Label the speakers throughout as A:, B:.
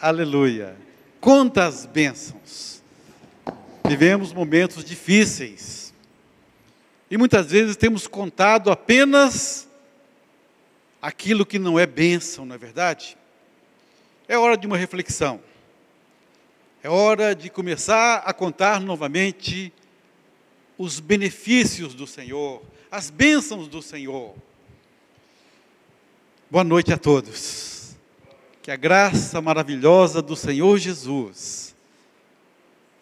A: Aleluia. Quantas bênçãos. Vivemos momentos difíceis. E muitas vezes temos contado apenas aquilo que não é bênção, não é verdade? É hora de uma reflexão. É hora de começar a contar novamente os benefícios do Senhor, as bênçãos do Senhor. Boa noite a todos. Que a graça maravilhosa do Senhor Jesus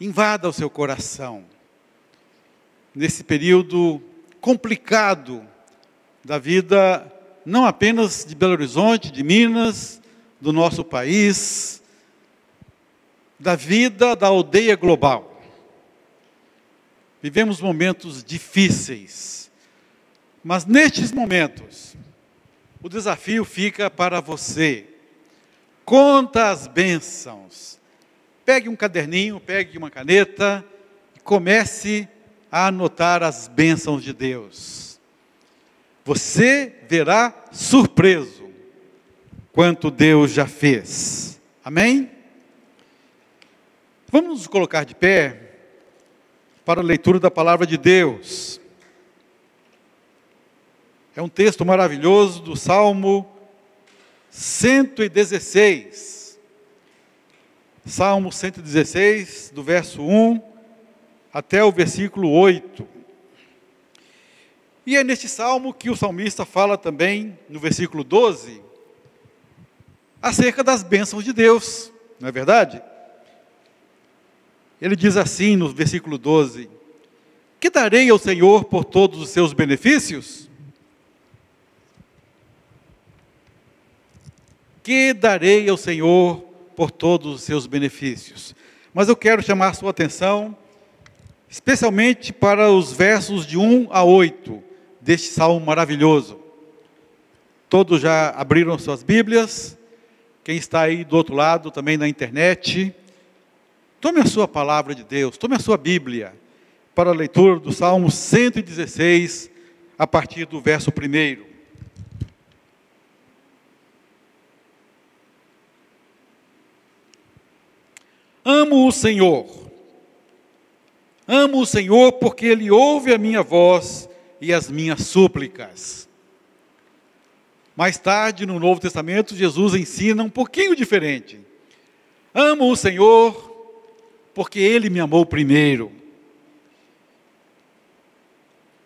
A: invada o seu coração nesse período complicado da vida, não apenas de Belo Horizonte, de Minas, do nosso país, da vida da aldeia global. Vivemos momentos difíceis, mas nestes momentos, o desafio fica para você. Conta as bênçãos. Pegue um caderninho, pegue uma caneta e comece a anotar as bênçãos de Deus. Você verá surpreso quanto Deus já fez. Amém? Vamos nos colocar de pé para a leitura da palavra de Deus. É um texto maravilhoso do Salmo 116. Salmo 116, do verso 1 até o versículo 8. E é neste salmo que o salmista fala também, no versículo 12, acerca das bênçãos de Deus, não é verdade? Ele diz assim no versículo 12: Que darei ao Senhor por todos os seus benefícios? Que darei ao Senhor por todos os seus benefícios? Mas eu quero chamar sua atenção, especialmente para os versos de 1 a 8 deste salmo maravilhoso. Todos já abriram suas Bíblias, quem está aí do outro lado, também na internet, Tome a sua palavra de Deus, tome a sua Bíblia para a leitura do Salmo 116, a partir do verso 1. Amo o Senhor. Amo o Senhor porque Ele ouve a minha voz e as minhas súplicas. Mais tarde, no Novo Testamento, Jesus ensina um pouquinho diferente. Amo o Senhor porque Ele me amou primeiro.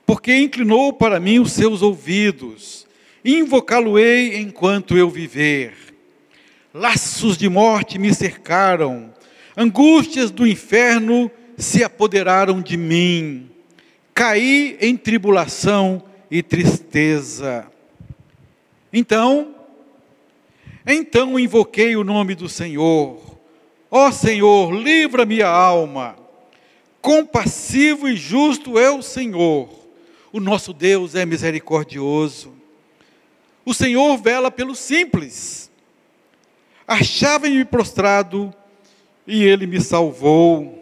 A: Porque inclinou para mim os seus ouvidos, invocá-lo-ei enquanto eu viver. Laços de morte me cercaram, angústias do inferno se apoderaram de mim. Caí em tribulação e tristeza. Então, então invoquei o nome do Senhor Ó Senhor, livra minha alma. Compassivo e justo é o Senhor. O nosso Deus é misericordioso. O Senhor vela pelo simples. Achava-me prostrado e ele me salvou.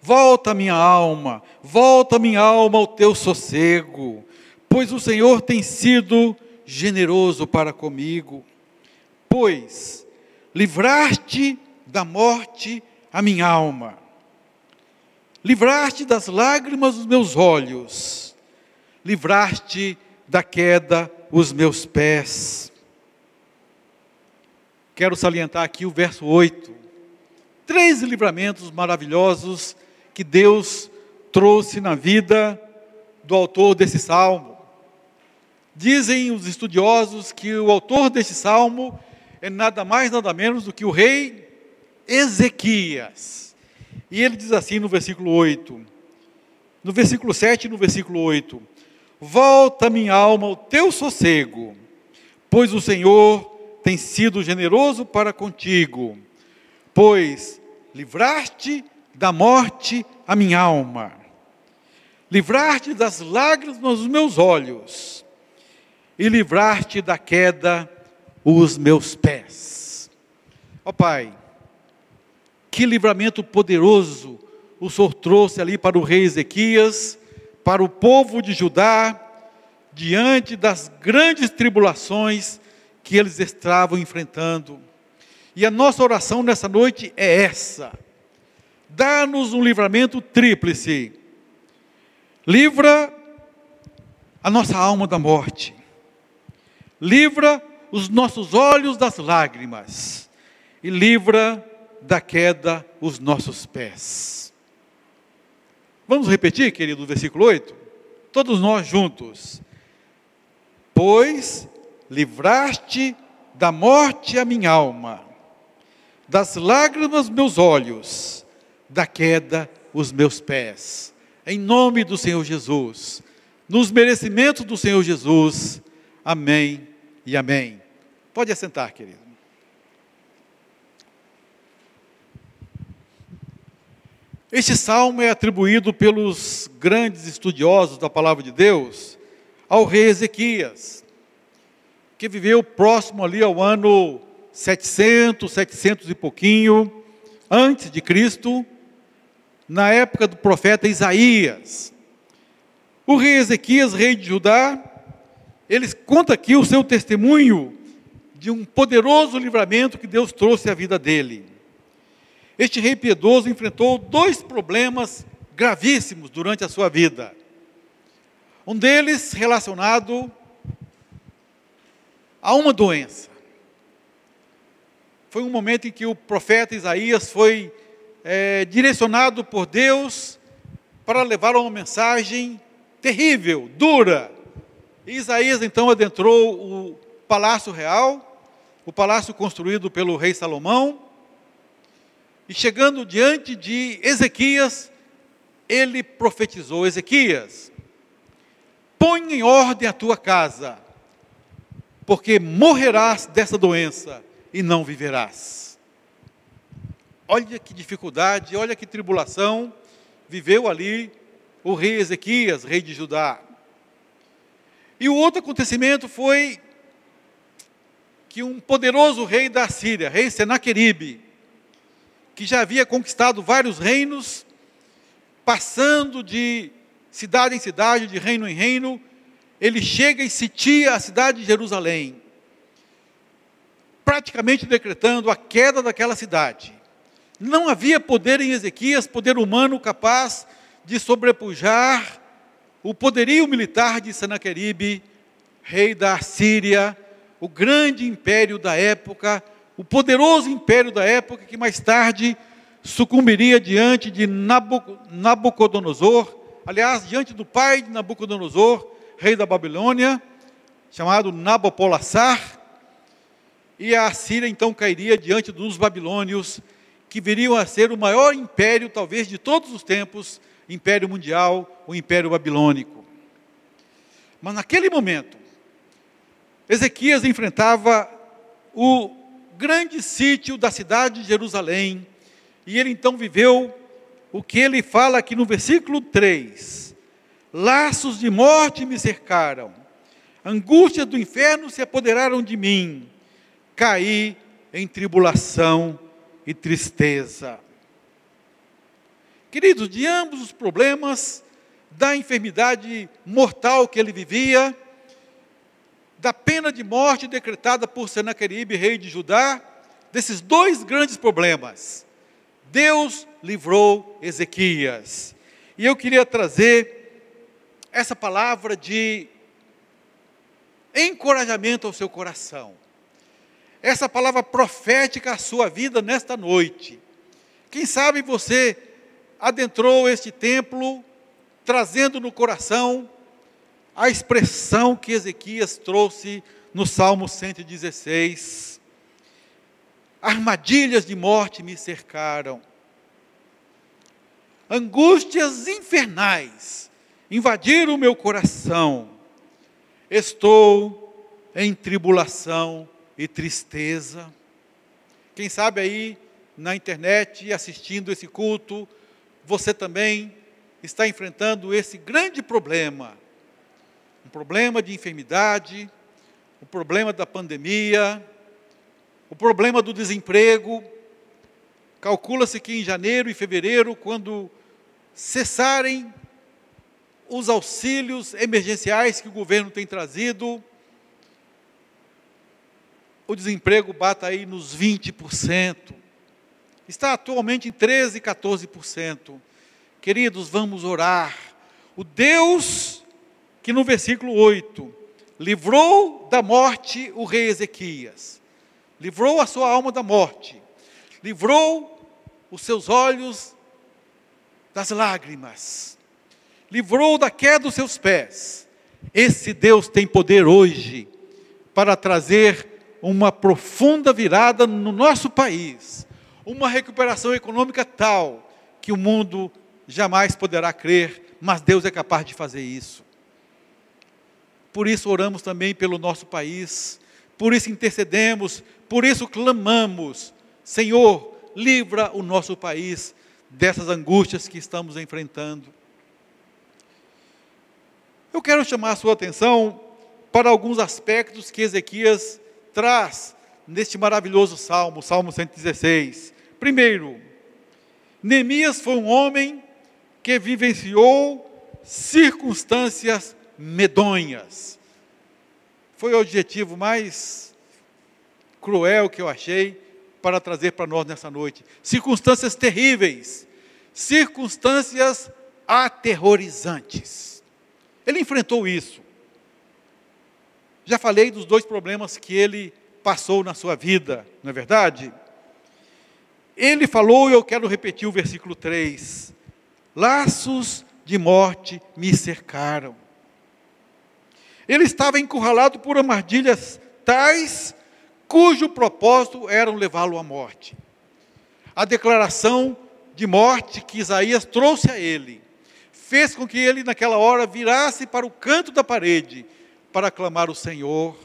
A: Volta minha alma, volta minha alma ao teu sossego, pois o Senhor tem sido generoso para comigo. Pois livraste da morte a minha alma. Livraste das lágrimas os meus olhos, livraste da queda os meus pés. Quero salientar aqui o verso 8. Três livramentos maravilhosos que Deus trouxe na vida do autor desse salmo. Dizem os estudiosos que o autor desse salmo é nada mais, nada menos do que o rei Ezequias. E ele diz assim no versículo 8, no versículo 7 e no versículo 8: Volta minha alma ao teu sossego, pois o Senhor tem sido generoso para contigo, pois livraste da morte a minha alma, livraste das lágrimas nos meus olhos, e livraste da queda os meus pés. Ó oh, Pai, que livramento poderoso o Senhor trouxe ali para o rei Ezequias, para o povo de Judá, diante das grandes tribulações que eles estavam enfrentando. E a nossa oração nessa noite é essa: dá-nos um livramento tríplice. Livra a nossa alma da morte. Livra os nossos olhos das lágrimas. E livra da queda os nossos pés. Vamos repetir, querido, o versículo 8? Todos nós juntos. Pois livraste da morte a minha alma, das lágrimas meus olhos, da queda os meus pés. Em nome do Senhor Jesus, nos merecimentos do Senhor Jesus. Amém e amém. Pode assentar, querido. Este salmo é atribuído pelos grandes estudiosos da palavra de Deus ao rei Ezequias, que viveu próximo ali ao ano 700, 700 e pouquinho, antes de Cristo, na época do profeta Isaías. O rei Ezequias, rei de Judá, ele conta aqui o seu testemunho de um poderoso livramento que Deus trouxe à vida dele. Este rei piedoso enfrentou dois problemas gravíssimos durante a sua vida. Um deles relacionado a uma doença. Foi um momento em que o profeta Isaías foi é, direcionado por Deus para levar uma mensagem terrível, dura. Isaías então adentrou o palácio real, o palácio construído pelo rei Salomão, e chegando diante de Ezequias, ele profetizou: Ezequias, põe em ordem a tua casa, porque morrerás dessa doença e não viverás. Olha que dificuldade, olha que tribulação viveu ali o rei Ezequias, rei de Judá. E o outro acontecimento foi que um poderoso rei da Síria, rei Senaqueribe, que já havia conquistado vários reinos, passando de cidade em cidade, de reino em reino, ele chega e sitia a cidade de Jerusalém, praticamente decretando a queda daquela cidade. Não havia poder em Ezequias, poder humano capaz de sobrepujar o poderio militar de Senaqueribe, rei da Síria, o grande império da época, o poderoso império da época que mais tarde sucumbiria diante de Nabucodonosor, aliás, diante do pai de Nabucodonosor, rei da Babilônia, chamado Nabopolassar, e a Síria então cairia diante dos babilônios, que viriam a ser o maior império, talvez, de todos os tempos, império mundial, o império babilônico. Mas naquele momento, Ezequias enfrentava o grande sítio da cidade de Jerusalém, e ele então viveu o que ele fala aqui no versículo 3: Laços de morte me cercaram, angústias do inferno se apoderaram de mim, caí em tribulação e tristeza. Queridos, de ambos os problemas, da enfermidade mortal que ele vivia, da pena de morte decretada por Senaqueribe, rei de Judá, desses dois grandes problemas, Deus livrou Ezequias. E eu queria trazer essa palavra de encorajamento ao seu coração. Essa palavra profética à sua vida nesta noite. Quem sabe você adentrou este templo, trazendo no coração a expressão que Ezequias trouxe no Salmo 116. Armadilhas de morte me cercaram, angústias infernais invadiram o meu coração. Estou em tribulação e tristeza. Quem sabe aí na internet assistindo esse culto, você também está enfrentando esse grande problema. Um problema de enfermidade, o problema da pandemia, o problema do desemprego. Calcula-se que em janeiro e fevereiro, quando cessarem os auxílios emergenciais que o governo tem trazido, o desemprego bata aí nos 20%. Está atualmente em 13, 14%. Queridos, vamos orar. O Deus que no versículo 8 livrou da morte o rei Ezequias, livrou a sua alma da morte, livrou os seus olhos das lágrimas, livrou da queda dos seus pés. Esse Deus tem poder hoje para trazer uma profunda virada no nosso país, uma recuperação econômica tal que o mundo jamais poderá crer, mas Deus é capaz de fazer isso. Por isso oramos também pelo nosso país, por isso intercedemos, por isso clamamos: Senhor, livra o nosso país dessas angústias que estamos enfrentando. Eu quero chamar a sua atenção para alguns aspectos que Ezequias traz neste maravilhoso salmo, Salmo 116. Primeiro, Neemias foi um homem que vivenciou circunstâncias medonhas. Foi o objetivo mais cruel que eu achei para trazer para nós nessa noite. Circunstâncias terríveis, circunstâncias aterrorizantes. Ele enfrentou isso. Já falei dos dois problemas que ele passou na sua vida, não é verdade? Ele falou, e eu quero repetir o versículo 3: Laços de morte me cercaram. Ele estava encurralado por armadilhas tais cujo propósito era levá-lo à morte. A declaração de morte que Isaías trouxe a ele fez com que ele, naquela hora, virasse para o canto da parede para clamar o Senhor.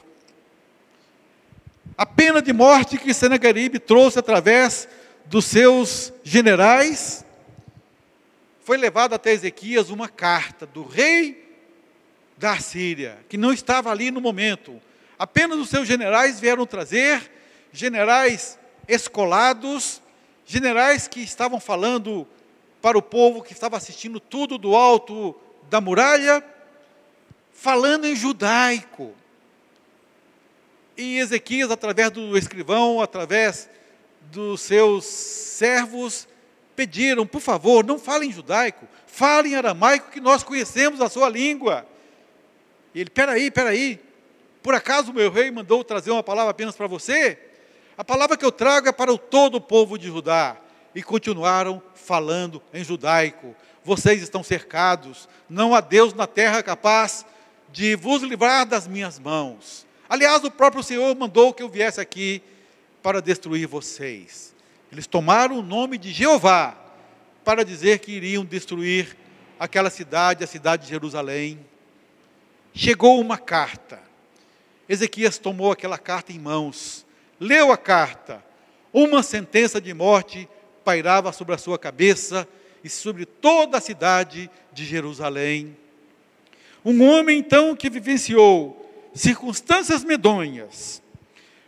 A: A pena de morte que Sennacherib trouxe através dos seus generais foi levada até Ezequias uma carta do rei da Síria, que não estava ali no momento. Apenas os seus generais vieram trazer, generais escolados, generais que estavam falando para o povo que estava assistindo tudo do alto da muralha, falando em judaico. E Ezequias, através do escrivão, através dos seus servos, pediram, por favor, não falem judaico, falem aramaico, que nós conhecemos a sua língua. E ele, peraí, peraí, por acaso o meu rei mandou trazer uma palavra apenas para você? A palavra que eu trago é para o todo o povo de Judá. E continuaram falando em judaico. Vocês estão cercados, não há Deus na terra capaz de vos livrar das minhas mãos. Aliás, o próprio Senhor mandou que eu viesse aqui para destruir vocês. Eles tomaram o nome de Jeová para dizer que iriam destruir aquela cidade, a cidade de Jerusalém. Chegou uma carta. Ezequias tomou aquela carta em mãos, leu a carta. Uma sentença de morte pairava sobre a sua cabeça e sobre toda a cidade de Jerusalém. Um homem, então, que vivenciou circunstâncias medonhas.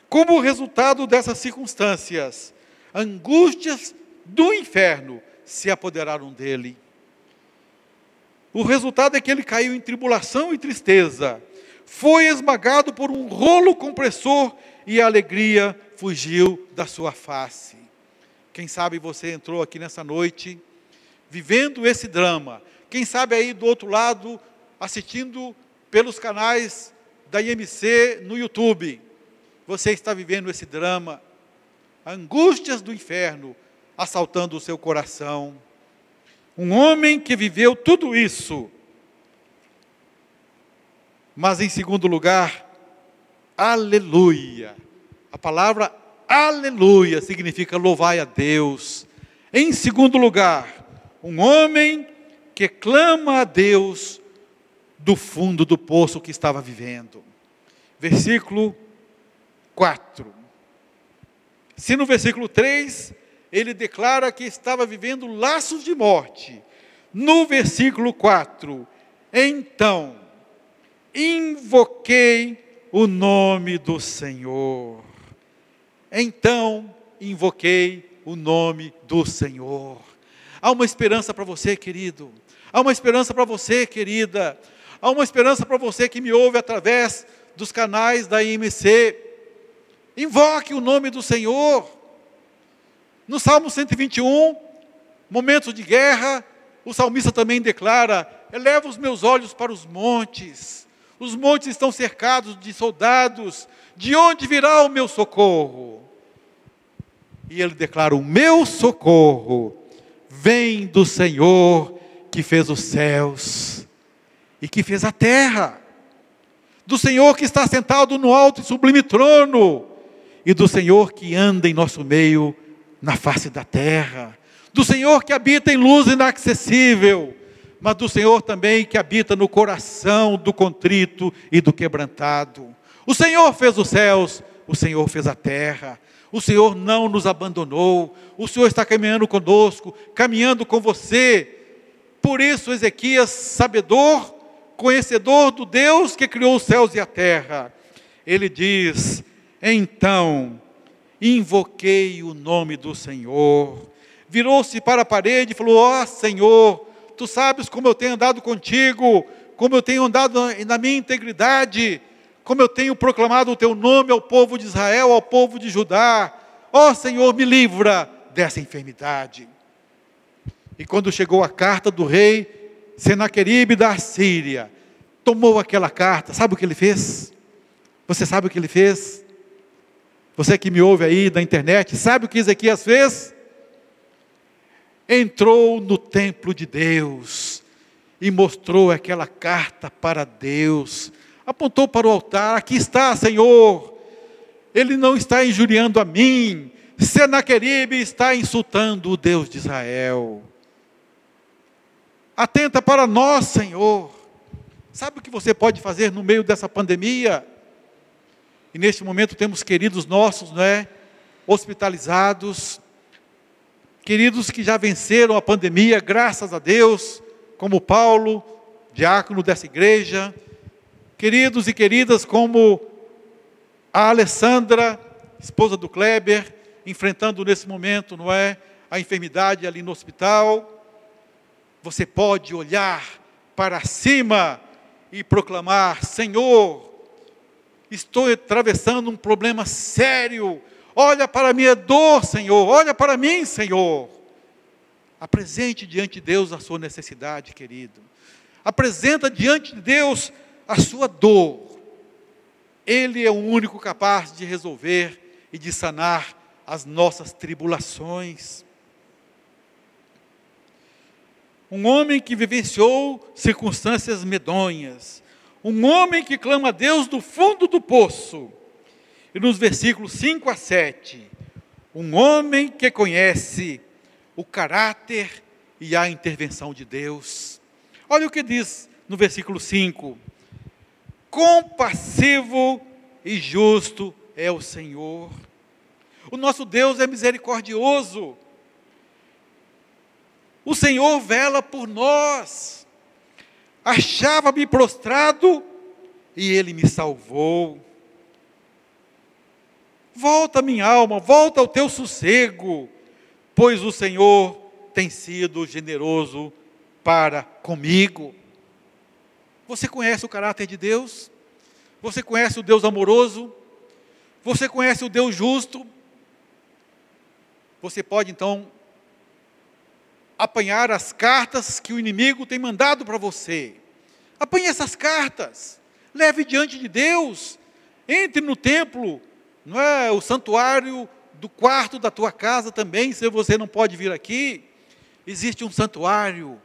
A: Como resultado dessas circunstâncias, angústias do inferno se apoderaram dele. O resultado é que ele caiu em tribulação e tristeza, foi esmagado por um rolo compressor e a alegria fugiu da sua face. Quem sabe você entrou aqui nessa noite vivendo esse drama. Quem sabe aí do outro lado assistindo pelos canais da IMC no YouTube. Você está vivendo esse drama, angústias do inferno assaltando o seu coração. Um homem que viveu tudo isso. Mas em segundo lugar, aleluia. A palavra aleluia significa louvai a Deus. Em segundo lugar, um homem que clama a Deus do fundo do poço que estava vivendo. Versículo 4. Se no versículo 3 ele declara que estava vivendo laços de morte, no versículo 4, então invoquei o nome do Senhor. Então invoquei o nome do Senhor. Há uma esperança para você, querido. Há uma esperança para você, querida. Há uma esperança para você que me ouve através dos canais da IMC. Invoque o nome do Senhor. No Salmo 121, momentos de guerra, o salmista também declara: Eleva os meus olhos para os montes. Os montes estão cercados de soldados. De onde virá o meu socorro? E ele declara: O meu socorro vem do Senhor que fez os céus e que fez a terra. Do Senhor que está sentado no alto e sublime trono. E do Senhor que anda em nosso meio na face da terra. Do Senhor que habita em luz inacessível mas do Senhor também que habita no coração do contrito e do quebrantado. O Senhor fez os céus, o Senhor fez a terra. O Senhor não nos abandonou. O Senhor está caminhando conosco, caminhando com você. Por isso, Ezequias, sabedor, conhecedor do Deus que criou os céus e a terra, ele diz: Então, invoquei o nome do Senhor. Virou-se para a parede e falou: Ó oh, Senhor, tu sabes como eu tenho andado contigo, como eu tenho andado na minha integridade, como eu tenho proclamado o teu nome ao povo de Israel, ao povo de Judá. Ó oh, Senhor, me livra dessa enfermidade. E quando chegou a carta do rei Senaqueribe da Síria, tomou aquela carta, sabe o que ele fez? Você sabe o que ele fez? Você que me ouve aí da internet, sabe o que Ezequias fez? entrou no templo de Deus e mostrou aquela carta para Deus, apontou para o altar: aqui está, Senhor. Ele não está injuriando a mim, Senaqueribe está insultando o Deus de Israel. Atenta para nós, Senhor. Sabe o que você pode fazer no meio dessa pandemia? E neste momento temos queridos nossos, não é? Hospitalizados, queridos que já venceram a pandemia, graças a Deus, como Paulo, diácono dessa igreja, queridos e queridas como a Alessandra, esposa do Kleber, enfrentando nesse momento, não é, a enfermidade ali no hospital. Você pode olhar para cima e proclamar: Senhor, estou atravessando um problema sério Olha para a minha dor, Senhor. Olha para mim, Senhor. Apresente diante de Deus a sua necessidade, querido. Apresenta diante de Deus a sua dor. Ele é o único capaz de resolver e de sanar as nossas tribulações. Um homem que vivenciou circunstâncias medonhas. Um homem que clama a Deus do fundo do poço e nos versículos 5 a 7, um homem que conhece o caráter e a intervenção de Deus. Olha o que diz no versículo 5: Compassivo e justo é o Senhor. O nosso Deus é misericordioso. O Senhor vela por nós. Achava-me prostrado e ele me salvou. Volta, minha alma, volta ao teu sossego, pois o Senhor tem sido generoso para comigo. Você conhece o caráter de Deus? Você conhece o Deus amoroso? Você conhece o Deus justo? Você pode então apanhar as cartas que o inimigo tem mandado para você. Apanhe essas cartas, leve diante de Deus, entre no templo, não é o santuário do quarto da tua casa também, se você não pode vir aqui, existe um santuário.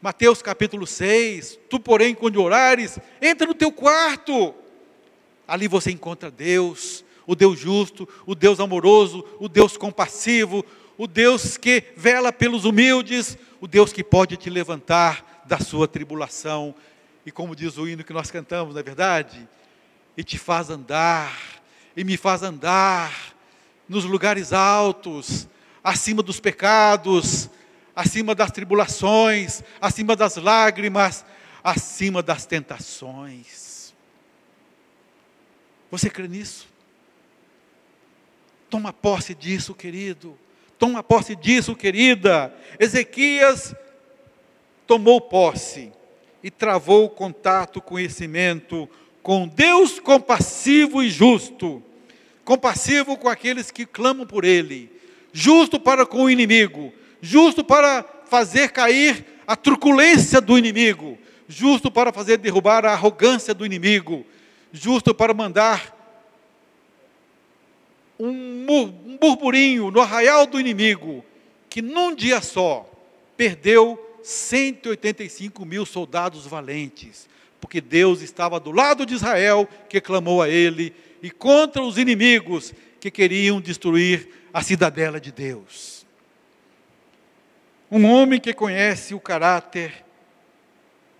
A: Mateus capítulo 6, tu porém quando orares, entra no teu quarto. Ali você encontra Deus, o Deus justo, o Deus amoroso, o Deus compassivo, o Deus que vela pelos humildes, o Deus que pode te levantar da sua tribulação. E como diz o hino que nós cantamos, não é verdade? E te faz andar e me faz andar nos lugares altos, acima dos pecados, acima das tribulações, acima das lágrimas, acima das tentações. Você crê nisso? Toma posse disso, querido. Toma posse disso, querida. Ezequias tomou posse e travou contato, conhecimento com Deus compassivo e justo, compassivo com aqueles que clamam por Ele, justo para com o inimigo, justo para fazer cair a truculência do inimigo, justo para fazer derrubar a arrogância do inimigo, justo para mandar um burburinho no arraial do inimigo, que num dia só perdeu 185 mil soldados valentes, porque Deus estava do lado de Israel, que clamou a ele, e contra os inimigos que queriam destruir a cidadela de Deus. Um homem que conhece o caráter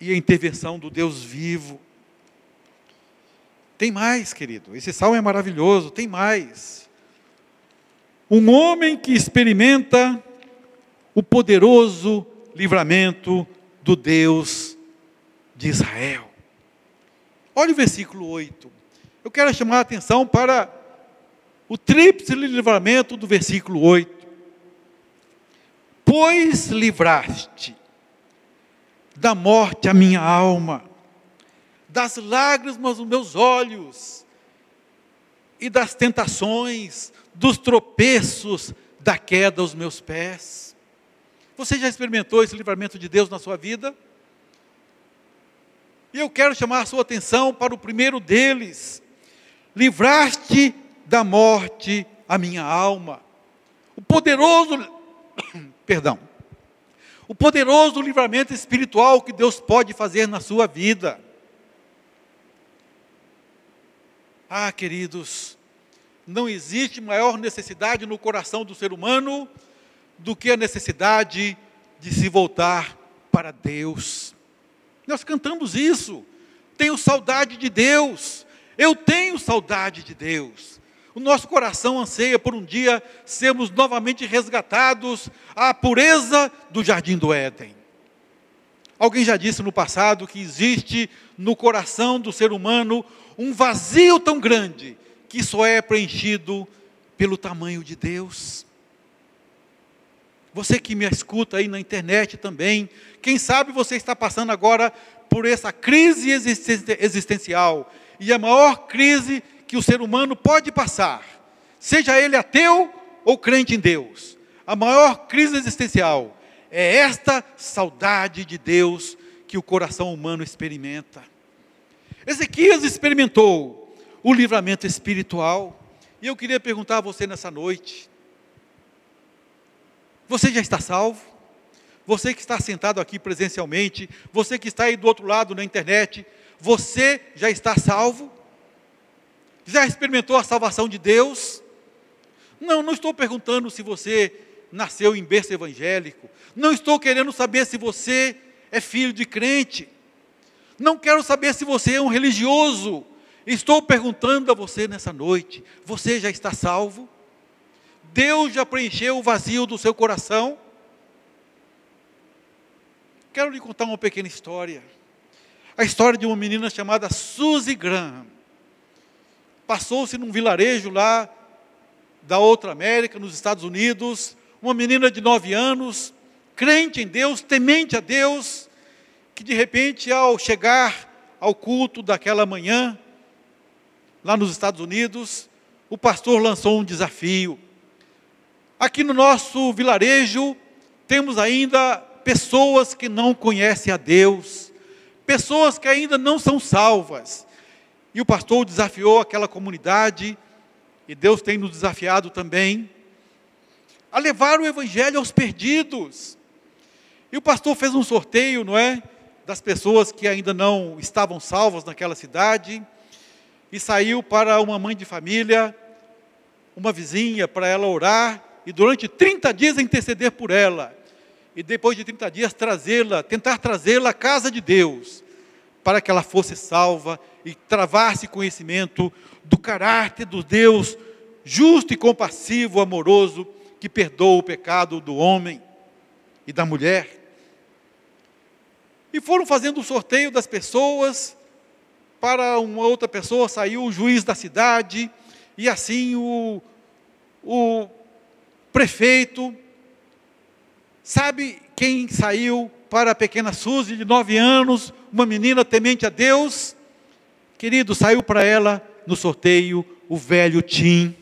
A: e a intervenção do Deus vivo. Tem mais, querido, esse salmo é maravilhoso, tem mais. Um homem que experimenta o poderoso livramento do Deus de Israel. Olha o versículo 8. Eu quero chamar a atenção para o tríplice livramento do versículo 8. Pois livraste da morte a minha alma, das lágrimas nos meus olhos, e das tentações, dos tropeços, da queda aos meus pés. Você já experimentou esse livramento de Deus na sua vida? E eu quero chamar a sua atenção para o primeiro deles. Livraste da morte a minha alma. O poderoso, perdão, o poderoso livramento espiritual que Deus pode fazer na sua vida. Ah, queridos, não existe maior necessidade no coração do ser humano do que a necessidade de se voltar para Deus. Nós cantamos isso. Tenho saudade de Deus. Eu tenho saudade de Deus. O nosso coração anseia por um dia sermos novamente resgatados à pureza do jardim do Éden. Alguém já disse no passado que existe no coração do ser humano um vazio tão grande que só é preenchido pelo tamanho de Deus. Você que me escuta aí na internet também, quem sabe você está passando agora por essa crise existencial, e a maior crise que o ser humano pode passar, seja ele ateu ou crente em Deus, a maior crise existencial é esta saudade de Deus que o coração humano experimenta. Ezequias experimentou o livramento espiritual, e eu queria perguntar a você nessa noite: você já está salvo? Você que está sentado aqui presencialmente, você que está aí do outro lado na internet, você já está salvo? Já experimentou a salvação de Deus? Não, não estou perguntando se você nasceu em berço evangélico. Não estou querendo saber se você é filho de crente. Não quero saber se você é um religioso. Estou perguntando a você nessa noite: você já está salvo? Deus já preencheu o vazio do seu coração? Quero lhe contar uma pequena história. A história de uma menina chamada Suzy Graham. Passou-se num vilarejo lá da outra América, nos Estados Unidos, uma menina de nove anos, crente em Deus, temente a Deus, que de repente, ao chegar ao culto daquela manhã, lá nos Estados Unidos, o pastor lançou um desafio. Aqui no nosso vilarejo, temos ainda pessoas que não conhecem a Deus, pessoas que ainda não são salvas. E o pastor desafiou aquela comunidade, e Deus tem nos desafiado também, a levar o evangelho aos perdidos. E o pastor fez um sorteio, não é? Das pessoas que ainda não estavam salvas naquela cidade, e saiu para uma mãe de família, uma vizinha, para ela orar e durante 30 dias interceder por ela. E depois de 30 dias trazê-la, tentar trazê-la à casa de Deus, para que ela fosse salva e travasse conhecimento do caráter do Deus justo e compassivo, amoroso, que perdoa o pecado do homem e da mulher. E foram fazendo o sorteio das pessoas, para uma outra pessoa saiu o juiz da cidade, e assim o, o prefeito. Sabe quem saiu para a pequena Suzy, de nove anos, uma menina temente a Deus? Querido, saiu para ela no sorteio o velho Tim.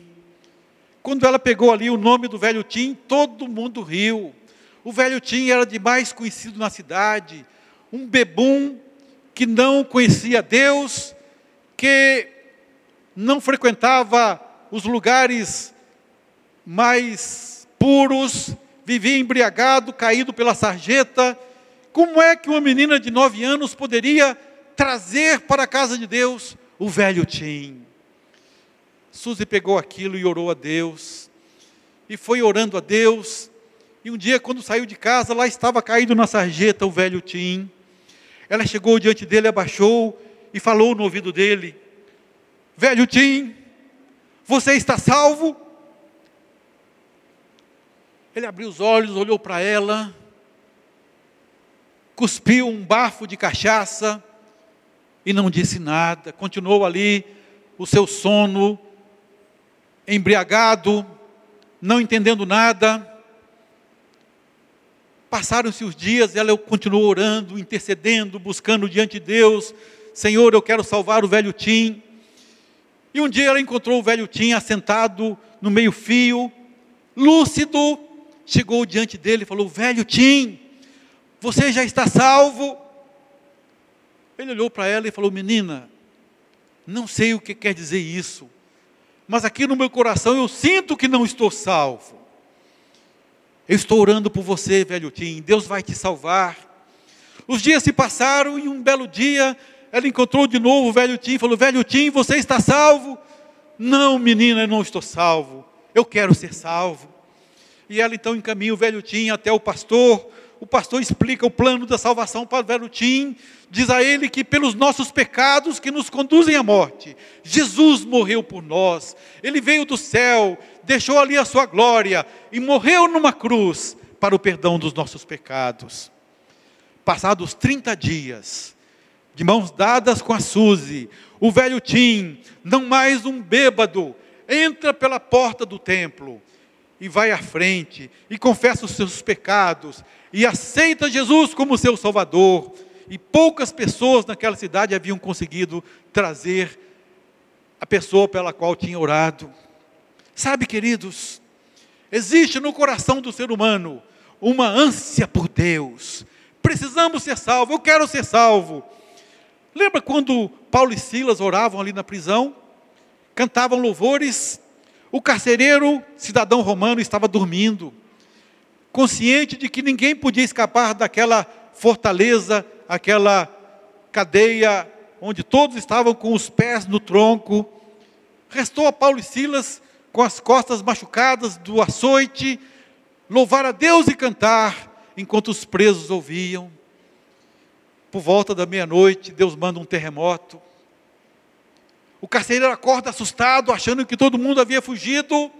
A: Quando ela pegou ali o nome do velho Tim, todo mundo riu. O velho Tim era de mais conhecido na cidade, um bebum que não conhecia Deus, que não frequentava os lugares mais puros, vivia embriagado, caído pela sarjeta. Como é que uma menina de nove anos poderia trazer para a casa de Deus o velho Tim? Suzy pegou aquilo e orou a Deus, e foi orando a Deus, e um dia, quando saiu de casa, lá estava caído na sarjeta o velho Tim. Ela chegou diante dele, abaixou e falou no ouvido dele: Velho Tim, você está salvo? Ele abriu os olhos, olhou para ela, cuspiu um bafo de cachaça e não disse nada. Continuou ali o seu sono, embriagado, não entendendo nada. Passaram-se os dias, ela continuou orando, intercedendo, buscando diante de Deus: Senhor, eu quero salvar o velho Tim. E um dia ela encontrou o velho Tim assentado no meio-fio, lúcido, chegou diante dele e falou: Velho Tim, você já está salvo? Ele olhou para ela e falou: Menina, não sei o que quer dizer isso, mas aqui no meu coração eu sinto que não estou salvo. Eu estou orando por você, velho Tim, Deus vai te salvar. Os dias se passaram e um belo dia ela encontrou de novo o velho Tim e falou: Velho Tim, você está salvo? Não, menina, eu não estou salvo. Eu quero ser salvo. E ela então encaminha o velho Tim até o pastor. O pastor explica o plano da salvação para o velho Tim. Diz a ele que pelos nossos pecados que nos conduzem à morte, Jesus morreu por nós. Ele veio do céu, deixou ali a sua glória e morreu numa cruz para o perdão dos nossos pecados. Passados 30 dias, de mãos dadas com a Suzy, o velho Tim, não mais um bêbado, entra pela porta do templo e vai à frente e confessa os seus pecados e aceita Jesus como seu Salvador. E poucas pessoas naquela cidade haviam conseguido trazer a pessoa pela qual tinha orado. Sabe, queridos, existe no coração do ser humano uma ânsia por Deus. Precisamos ser salvos, eu quero ser salvo. Lembra quando Paulo e Silas oravam ali na prisão? Cantavam louvores. O carcereiro, cidadão romano, estava dormindo, consciente de que ninguém podia escapar daquela fortaleza, aquela cadeia onde todos estavam com os pés no tronco. Restou a Paulo e Silas com as costas machucadas do açoite, louvar a Deus e cantar, enquanto os presos ouviam. Por volta da meia-noite, Deus manda um terremoto. O carcereiro acorda assustado, achando que todo mundo havia fugido.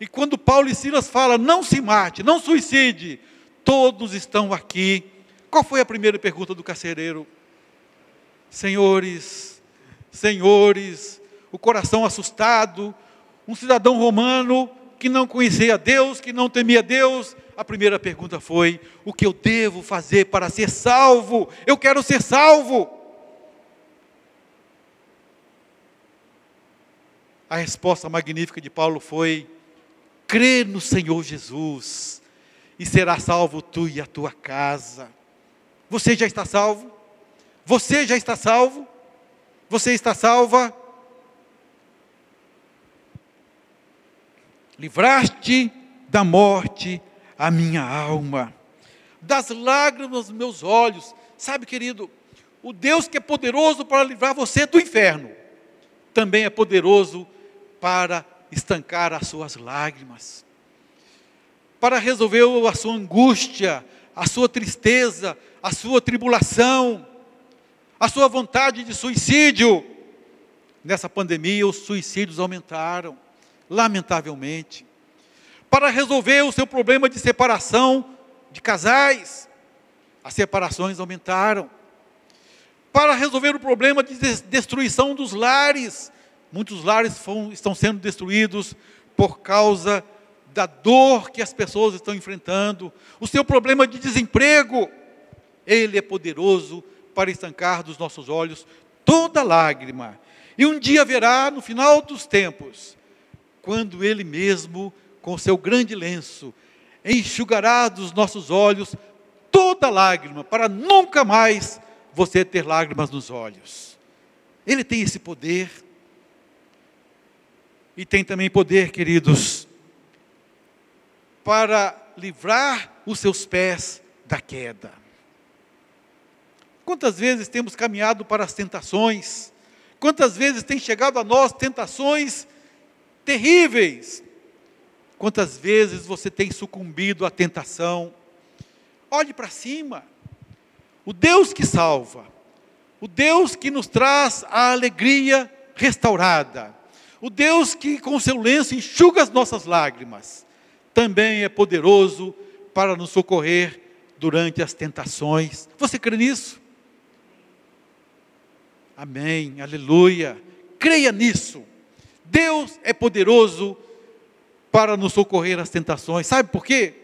A: E quando Paulo e Silas falam, não se mate, não suicide, todos estão aqui. Qual foi a primeira pergunta do carcereiro? Senhores, senhores, o coração assustado, um cidadão romano que não conhecia Deus, que não temia Deus, a primeira pergunta foi: o que eu devo fazer para ser salvo? Eu quero ser salvo. A resposta magnífica de Paulo foi: crê no Senhor Jesus e será salvo tu e a tua casa. Você já está salvo? Você já está salvo? Você está salva? livraste da morte a minha alma, das lágrimas dos meus olhos. Sabe, querido, o Deus que é poderoso para livrar você do inferno, também é poderoso para estancar as suas lágrimas, para resolver a sua angústia, a sua tristeza, a sua tribulação, a sua vontade de suicídio. Nessa pandemia, os suicídios aumentaram lamentavelmente. Para resolver o seu problema de separação de casais, as separações aumentaram. Para resolver o problema de destruição dos lares, muitos lares estão sendo destruídos por causa da dor que as pessoas estão enfrentando, o seu problema de desemprego, Ele é poderoso para estancar dos nossos olhos toda lágrima E um dia haverá, no final dos tempos, quando Ele mesmo, com seu grande lenço, enxugará dos nossos olhos toda lágrima, para nunca mais você ter lágrimas nos olhos. Ele tem esse poder. E tem também poder, queridos, para livrar os seus pés da queda. Quantas vezes temos caminhado para as tentações? Quantas vezes tem chegado a nós tentações terríveis? Quantas vezes você tem sucumbido à tentação? Olhe para cima. O Deus que salva, o Deus que nos traz a alegria restaurada, o Deus que com seu lenço enxuga as nossas lágrimas, também é poderoso para nos socorrer durante as tentações. Você crê nisso? Amém, aleluia. Creia nisso. Deus é poderoso para nos socorrer às tentações. Sabe por quê?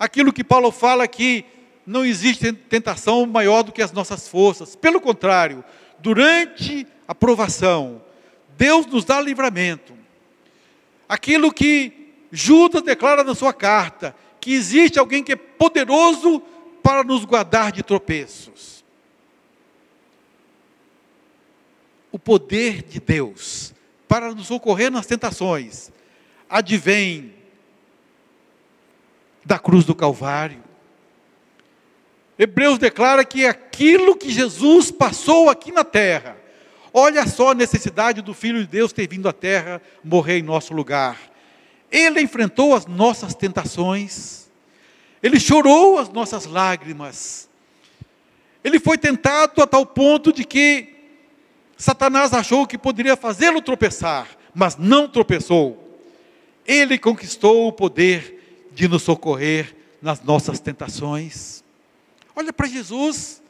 A: Aquilo que Paulo fala aqui, não existe tentação maior do que as nossas forças. Pelo contrário, durante a provação, Deus nos dá livramento. Aquilo que Judas declara na sua carta, que existe alguém que é poderoso para nos guardar de tropeços. O poder de Deus para nos socorrer nas tentações advém da cruz do Calvário. Hebreus declara que aquilo que Jesus passou aqui na terra, olha só a necessidade do Filho de Deus ter vindo à terra morrer em nosso lugar. Ele enfrentou as nossas tentações, ele chorou as nossas lágrimas, ele foi tentado a tal ponto de que Satanás achou que poderia fazê-lo tropeçar, mas não tropeçou. Ele conquistou o poder de nos socorrer nas nossas tentações. Olha para Jesus,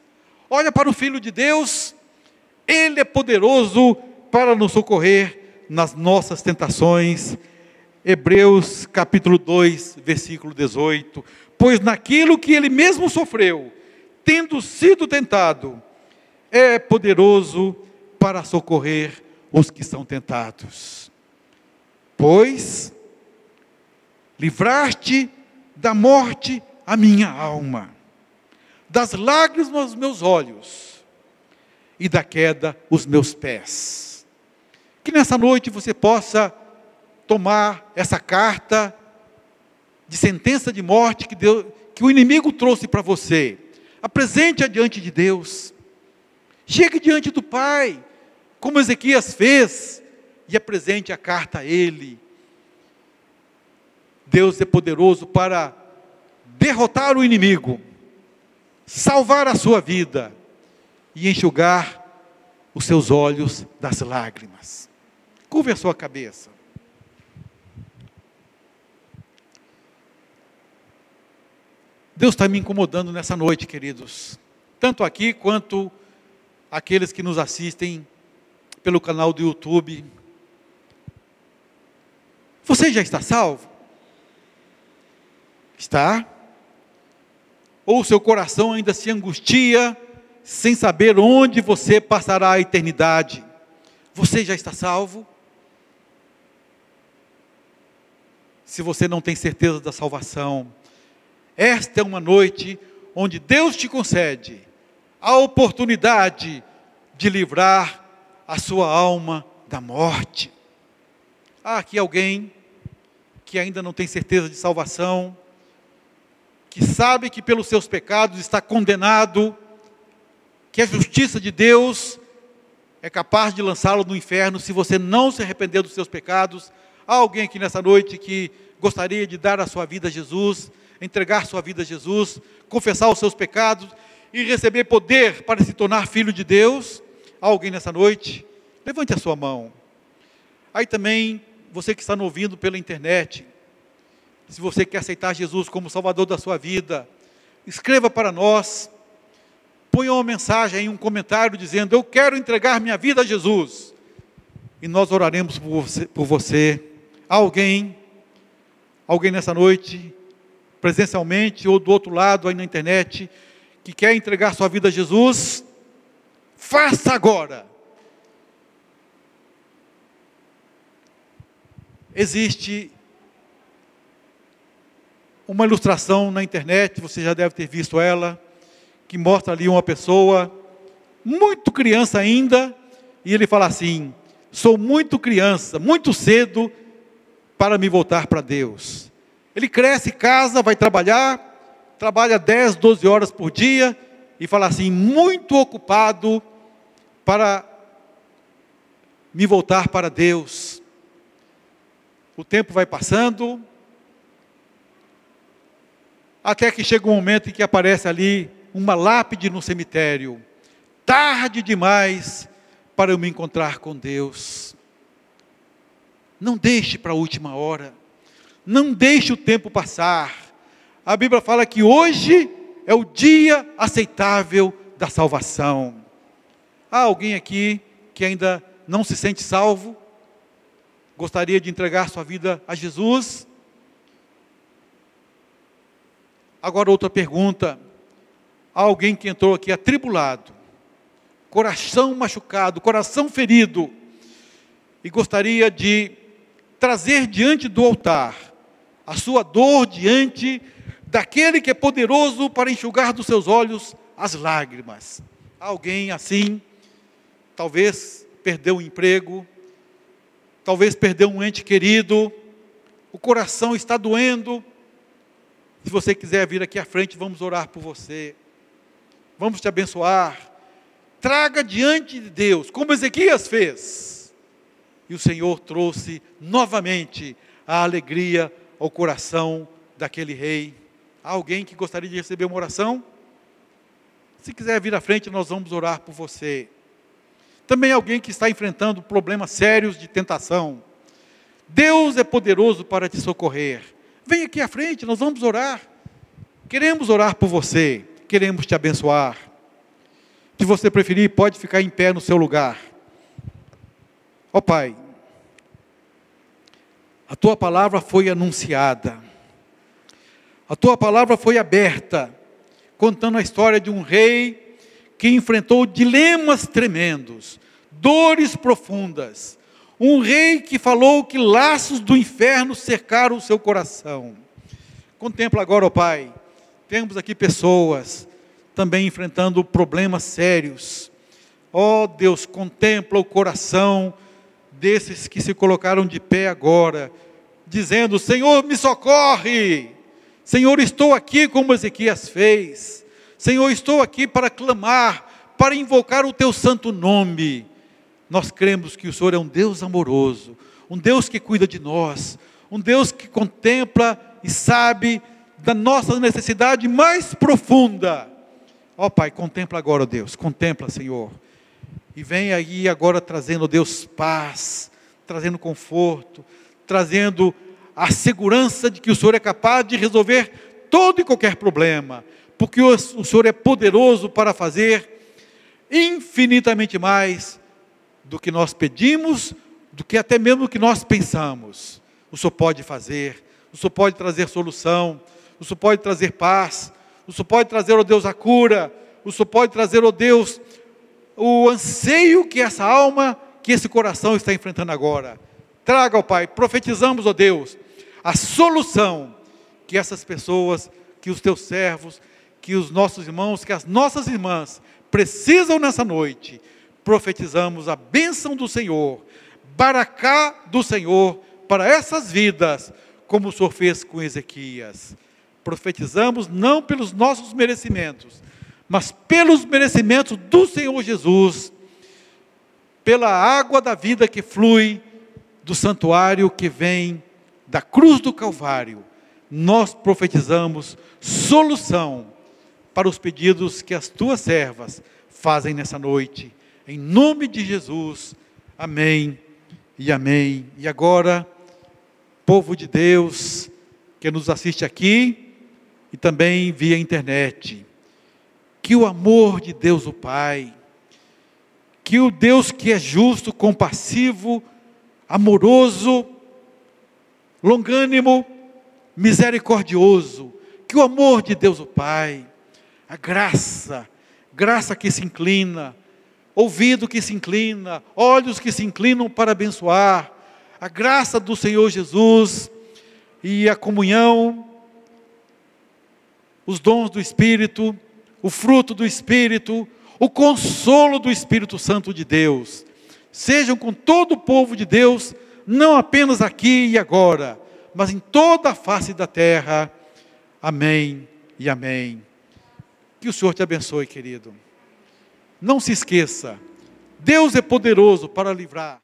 A: olha para o Filho de Deus, Ele é poderoso para nos socorrer nas nossas tentações. Hebreus capítulo 2, versículo 18. Pois naquilo que ele mesmo sofreu, tendo sido tentado, é poderoso para socorrer os que são tentados. Pois livraste da morte a minha alma, das lágrimas nos meus olhos e da queda os meus pés. Que nessa noite você possa tomar essa carta de sentença de morte que, Deus, que o inimigo trouxe para você. Apresente-a diante de Deus. Chegue diante do Pai, como Ezequias fez, e apresente a carta a Ele Deus é poderoso para derrotar o inimigo, salvar a sua vida e enxugar os seus olhos das lágrimas. Curva a sua cabeça. Deus está me incomodando nessa noite, queridos. Tanto aqui quanto aqueles que nos assistem pelo canal do YouTube. Você já está salvo? Está? Ou seu coração ainda se angustia, sem saber onde você passará a eternidade? Você já está salvo? Se você não tem certeza da salvação, esta é uma noite onde Deus te concede a oportunidade de livrar a sua alma da morte. Há aqui alguém que ainda não tem certeza de salvação, que sabe que pelos seus pecados está condenado, que a justiça de Deus é capaz de lançá-lo no inferno se você não se arrepender dos seus pecados. Há alguém aqui nessa noite que gostaria de dar a sua vida a Jesus, entregar sua vida a Jesus, confessar os seus pecados e receber poder para se tornar filho de Deus? Há alguém nessa noite? Levante a sua mão. Aí também, você que está nos ouvindo pela internet, se você quer aceitar Jesus como Salvador da sua vida, escreva para nós, ponham uma mensagem, um comentário dizendo: Eu quero entregar minha vida a Jesus. E nós oraremos por você. Por você. Alguém, alguém nessa noite, presencialmente ou do outro lado aí na internet, que quer entregar sua vida a Jesus, faça agora. Existe uma ilustração na internet, você já deve ter visto ela que mostra ali uma pessoa, muito criança ainda, e ele fala assim: sou muito criança, muito cedo para me voltar para Deus. Ele cresce, casa, vai trabalhar, trabalha 10, 12 horas por dia, e fala assim: muito ocupado para me voltar para Deus. O tempo vai passando, até que chega um momento em que aparece ali uma lápide no cemitério. Tarde demais para eu me encontrar com Deus. Não deixe para a última hora. Não deixe o tempo passar. A Bíblia fala que hoje é o dia aceitável da salvação. Há alguém aqui que ainda não se sente salvo? Gostaria de entregar sua vida a Jesus? Agora, outra pergunta. Há alguém que entrou aqui atribulado, coração machucado, coração ferido, e gostaria de trazer diante do altar a sua dor diante daquele que é poderoso para enxugar dos seus olhos as lágrimas. Alguém assim, talvez perdeu o emprego, talvez perdeu um ente querido, o coração está doendo, se você quiser vir aqui à frente, vamos orar por você. Vamos te abençoar. Traga diante de Deus, como Ezequias fez. E o Senhor trouxe novamente a alegria ao coração daquele rei. Há alguém que gostaria de receber uma oração? Se quiser vir à frente, nós vamos orar por você. Também alguém que está enfrentando problemas sérios de tentação. Deus é poderoso para te socorrer. Vem aqui à frente, nós vamos orar. Queremos orar por você, queremos te abençoar. Se você preferir, pode ficar em pé no seu lugar. Ó oh, Pai, a tua palavra foi anunciada, a tua palavra foi aberta, contando a história de um rei que enfrentou dilemas tremendos, dores profundas, um rei que falou que laços do inferno cercaram o seu coração. Contempla agora, ó Pai, temos aqui pessoas também enfrentando problemas sérios. Ó Deus, contempla o coração desses que se colocaram de pé agora, dizendo: Senhor, me socorre. Senhor, estou aqui como Ezequias fez. Senhor, estou aqui para clamar, para invocar o teu santo nome nós cremos que o Senhor é um Deus amoroso, um Deus que cuida de nós, um Deus que contempla e sabe da nossa necessidade mais profunda. Ó oh, Pai, contempla agora, Deus, contempla, Senhor. E vem aí agora trazendo, Deus, paz, trazendo conforto, trazendo a segurança de que o Senhor é capaz de resolver todo e qualquer problema, porque o, Senhor é poderoso para fazer infinitamente mais do que nós pedimos, do que até mesmo que nós pensamos. O Senhor pode fazer, o Senhor pode trazer solução, o Senhor pode trazer paz, o Senhor pode trazer, ó oh Deus, a cura, o Senhor pode trazer, ó oh Deus, o anseio que essa alma, que esse coração está enfrentando agora. Traga, ó Pai, profetizamos, ó Deus, a solução que essas pessoas, que os teus servos, que os nossos irmãos, que as nossas irmãs precisam nessa noite profetizamos a bênção do Senhor, baracá do Senhor para essas vidas, como o Senhor fez com Ezequias. Profetizamos não pelos nossos merecimentos, mas pelos merecimentos do Senhor Jesus, pela água da vida que flui do santuário que vem da cruz do Calvário. Nós profetizamos solução para os pedidos que as tuas servas fazem nessa noite em nome de Jesus. Amém e amém. E agora, povo de Deus que nos assiste aqui e também via internet, que o amor de Deus o Pai, que o Deus que é justo, compassivo, amoroso, longânimo, misericordioso, que o amor de Deus o Pai, a graça, graça que se inclina, ouvido que se inclina, olhos que se inclinam para abençoar, a graça do Senhor Jesus e a comunhão, os dons do Espírito, o fruto do Espírito, o consolo do Espírito Santo de Deus, sejam com todo o povo de Deus, não apenas aqui e agora, mas em toda a face da terra. Amém e amém. Que o Senhor te abençoe, querido. Não se esqueça, Deus é poderoso para livrar.